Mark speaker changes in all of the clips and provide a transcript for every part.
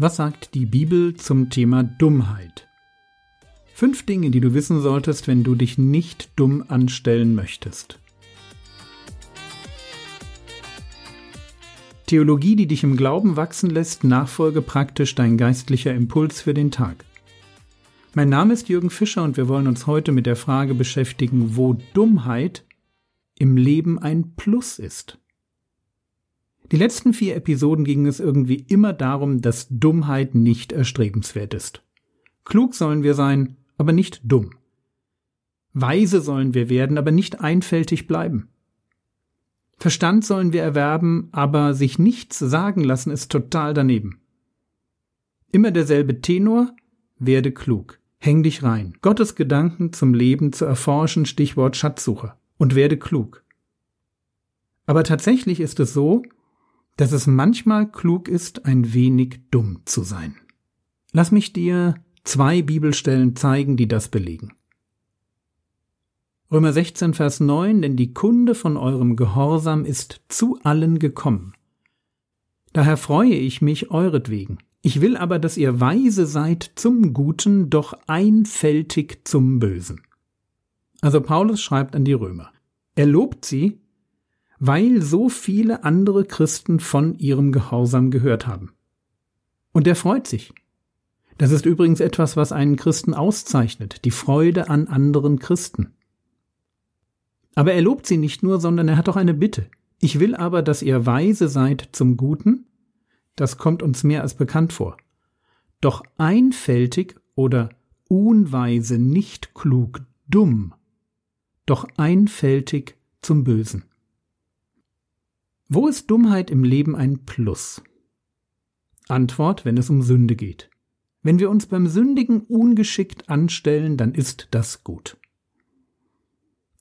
Speaker 1: Was sagt die Bibel zum Thema Dummheit? Fünf Dinge, die du wissen solltest, wenn du dich nicht dumm anstellen möchtest. Theologie, die dich im Glauben wachsen lässt, nachfolge praktisch dein geistlicher Impuls für den Tag. Mein Name ist Jürgen Fischer und wir wollen uns heute mit der Frage beschäftigen, wo Dummheit im Leben ein Plus ist. Die letzten vier Episoden ging es irgendwie immer darum, dass Dummheit nicht erstrebenswert ist. Klug sollen wir sein, aber nicht dumm. Weise sollen wir werden, aber nicht einfältig bleiben. Verstand sollen wir erwerben, aber sich nichts sagen lassen ist total daneben. Immer derselbe Tenor, werde klug, häng dich rein, Gottes Gedanken zum Leben zu erforschen, Stichwort Schatzsucher, und werde klug. Aber tatsächlich ist es so, dass es manchmal klug ist, ein wenig dumm zu sein. Lass mich dir zwei Bibelstellen zeigen, die das belegen. Römer 16, Vers 9, denn die Kunde von eurem Gehorsam ist zu allen gekommen. Daher freue ich mich euretwegen. Ich will aber, dass ihr weise seid zum Guten, doch einfältig zum Bösen. Also Paulus schreibt an die Römer. Er lobt sie, weil so viele andere Christen von ihrem Gehorsam gehört haben. Und er freut sich. Das ist übrigens etwas, was einen Christen auszeichnet, die Freude an anderen Christen. Aber er lobt sie nicht nur, sondern er hat auch eine Bitte. Ich will aber, dass ihr weise seid zum Guten, das kommt uns mehr als bekannt vor. Doch einfältig oder unweise, nicht klug, dumm, doch einfältig zum Bösen. Wo ist Dummheit im Leben ein Plus? Antwort, wenn es um Sünde geht. Wenn wir uns beim Sündigen ungeschickt anstellen, dann ist das gut.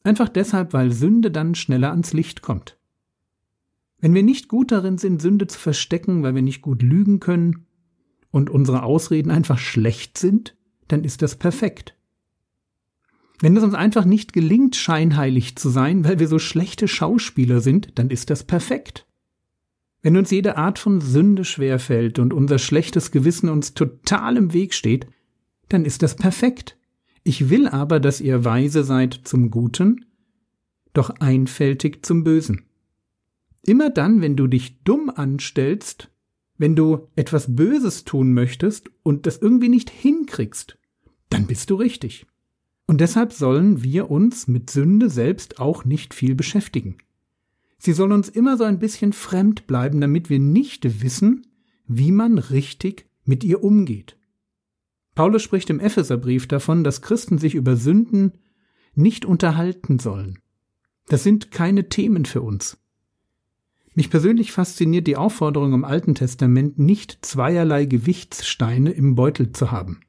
Speaker 1: Einfach deshalb, weil Sünde dann schneller ans Licht kommt. Wenn wir nicht gut darin sind, Sünde zu verstecken, weil wir nicht gut lügen können und unsere Ausreden einfach schlecht sind, dann ist das perfekt. Wenn es uns einfach nicht gelingt, scheinheilig zu sein, weil wir so schlechte Schauspieler sind, dann ist das perfekt. Wenn uns jede Art von Sünde schwerfällt und unser schlechtes Gewissen uns total im Weg steht, dann ist das perfekt. Ich will aber, dass ihr weise seid zum Guten, doch einfältig zum Bösen. Immer dann, wenn du dich dumm anstellst, wenn du etwas Böses tun möchtest und das irgendwie nicht hinkriegst, dann bist du richtig. Und deshalb sollen wir uns mit Sünde selbst auch nicht viel beschäftigen. Sie soll uns immer so ein bisschen fremd bleiben, damit wir nicht wissen, wie man richtig mit ihr umgeht. Paulus spricht im Epheserbrief davon, dass Christen sich über Sünden nicht unterhalten sollen. Das sind keine Themen für uns. Mich persönlich fasziniert die Aufforderung im Alten Testament, nicht zweierlei Gewichtssteine im Beutel zu haben.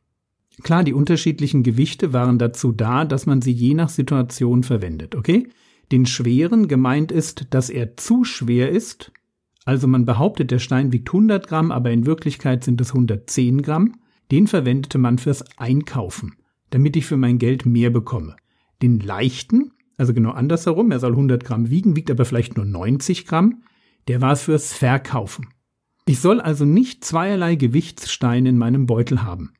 Speaker 1: Klar, die unterschiedlichen Gewichte waren dazu da, dass man sie je nach Situation verwendet, okay? Den schweren gemeint ist, dass er zu schwer ist, also man behauptet, der Stein wiegt 100 Gramm, aber in Wirklichkeit sind es 110 Gramm. Den verwendete man fürs Einkaufen, damit ich für mein Geld mehr bekomme. Den leichten, also genau andersherum, er soll 100 Gramm wiegen, wiegt aber vielleicht nur 90 Gramm, der war es fürs Verkaufen. Ich soll also nicht zweierlei Gewichtssteine in meinem Beutel haben.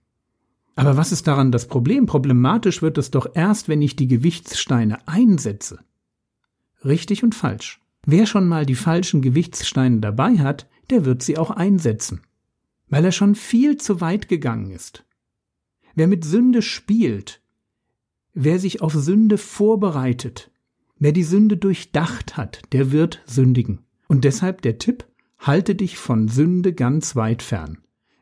Speaker 1: Aber was ist daran das Problem? Problematisch wird es doch erst, wenn ich die Gewichtssteine einsetze. Richtig und falsch. Wer schon mal die falschen Gewichtssteine dabei hat, der wird sie auch einsetzen. Weil er schon viel zu weit gegangen ist. Wer mit Sünde spielt, wer sich auf Sünde vorbereitet, wer die Sünde durchdacht hat, der wird sündigen. Und deshalb der Tipp, halte dich von Sünde ganz weit fern.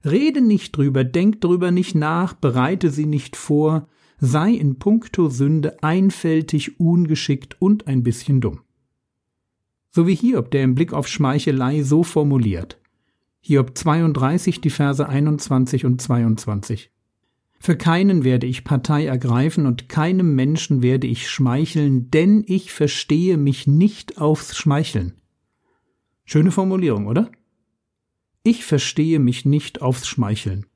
Speaker 1: Rede nicht drüber, denk drüber nicht nach, bereite sie nicht vor, sei in puncto Sünde einfältig, ungeschickt und ein bisschen dumm. So wie Hiob, der im Blick auf Schmeichelei so formuliert. Hiob 32, die Verse 21 und 22. Für keinen werde ich Partei ergreifen und keinem Menschen werde ich schmeicheln, denn ich verstehe mich nicht aufs Schmeicheln. Schöne Formulierung, oder? Ich verstehe mich nicht aufs Schmeicheln.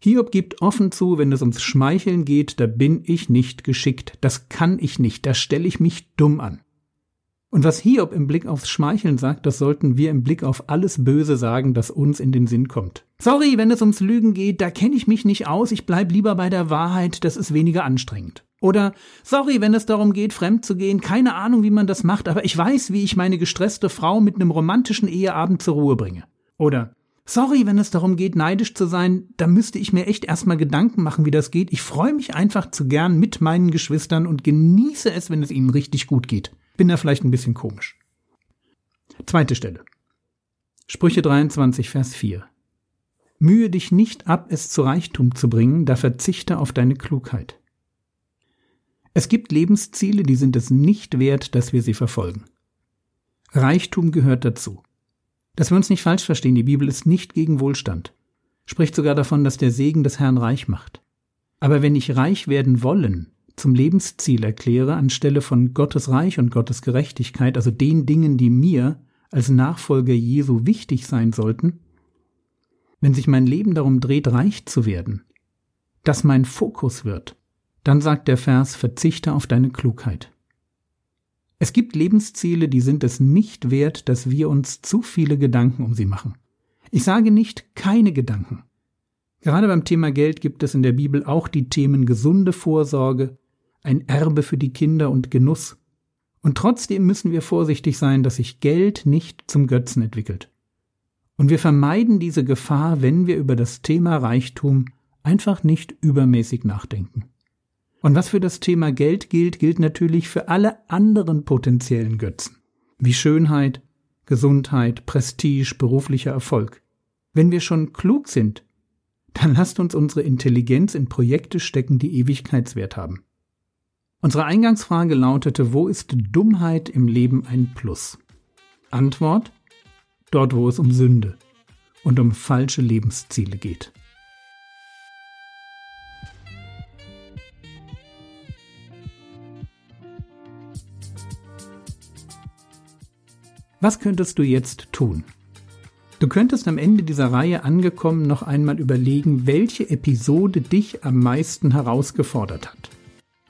Speaker 1: Hiob gibt offen zu, wenn es ums Schmeicheln geht, da bin ich nicht geschickt, das kann ich nicht, da stelle ich mich dumm an. Und was Hiob im Blick aufs Schmeicheln sagt, das sollten wir im Blick auf alles Böse sagen, das uns in den Sinn kommt. Sorry, wenn es ums Lügen geht, da kenne ich mich nicht aus, ich bleib lieber bei der Wahrheit, das ist weniger anstrengend. Oder sorry, wenn es darum geht, fremd zu gehen, keine Ahnung, wie man das macht, aber ich weiß, wie ich meine gestresste Frau mit einem romantischen Eheabend zur Ruhe bringe. Oder sorry, wenn es darum geht, neidisch zu sein, da müsste ich mir echt erstmal Gedanken machen, wie das geht. Ich freue mich einfach zu gern mit meinen Geschwistern und genieße es, wenn es ihnen richtig gut geht. Bin da vielleicht ein bisschen komisch. Zweite Stelle. Sprüche 23, Vers 4. Mühe dich nicht ab, es zu Reichtum zu bringen, da verzichte auf deine Klugheit. Es gibt Lebensziele, die sind es nicht wert, dass wir sie verfolgen. Reichtum gehört dazu. Dass wir uns nicht falsch verstehen, die Bibel ist nicht gegen Wohlstand, spricht sogar davon, dass der Segen des Herrn reich macht. Aber wenn ich reich werden wollen, zum Lebensziel erkläre, anstelle von Gottes Reich und Gottes Gerechtigkeit, also den Dingen, die mir als Nachfolger Jesu wichtig sein sollten, wenn sich mein Leben darum dreht, reich zu werden, das mein Fokus wird, dann sagt der Vers, verzichte auf deine Klugheit. Es gibt Lebensziele, die sind es nicht wert, dass wir uns zu viele Gedanken um sie machen. Ich sage nicht keine Gedanken. Gerade beim Thema Geld gibt es in der Bibel auch die Themen gesunde Vorsorge, ein Erbe für die Kinder und Genuss. Und trotzdem müssen wir vorsichtig sein, dass sich Geld nicht zum Götzen entwickelt. Und wir vermeiden diese Gefahr, wenn wir über das Thema Reichtum einfach nicht übermäßig nachdenken. Und was für das Thema Geld gilt, gilt natürlich für alle anderen potenziellen Götzen, wie Schönheit, Gesundheit, Prestige, beruflicher Erfolg. Wenn wir schon klug sind, dann lasst uns unsere Intelligenz in Projekte stecken, die Ewigkeitswert haben. Unsere Eingangsfrage lautete, wo ist Dummheit im Leben ein Plus? Antwort, dort wo es um Sünde und um falsche Lebensziele geht. Was könntest du jetzt tun? Du könntest am Ende dieser Reihe angekommen noch einmal überlegen, welche Episode dich am meisten herausgefordert hat.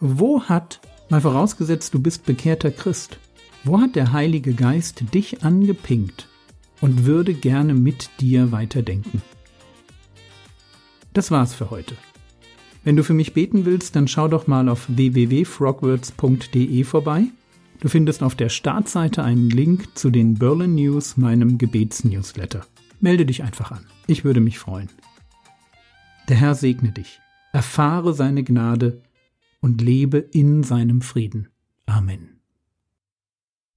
Speaker 1: Wo hat, mal vorausgesetzt, du bist bekehrter Christ, wo hat der Heilige Geist dich angepinkt und würde gerne mit dir weiterdenken? Das war's für heute. Wenn du für mich beten willst, dann schau doch mal auf www.frogwords.de vorbei. Du findest auf der Startseite einen Link zu den Berlin News, meinem Gebetsnewsletter. Melde dich einfach an. Ich würde mich freuen. Der Herr segne dich. Erfahre seine Gnade und lebe in seinem Frieden. Amen.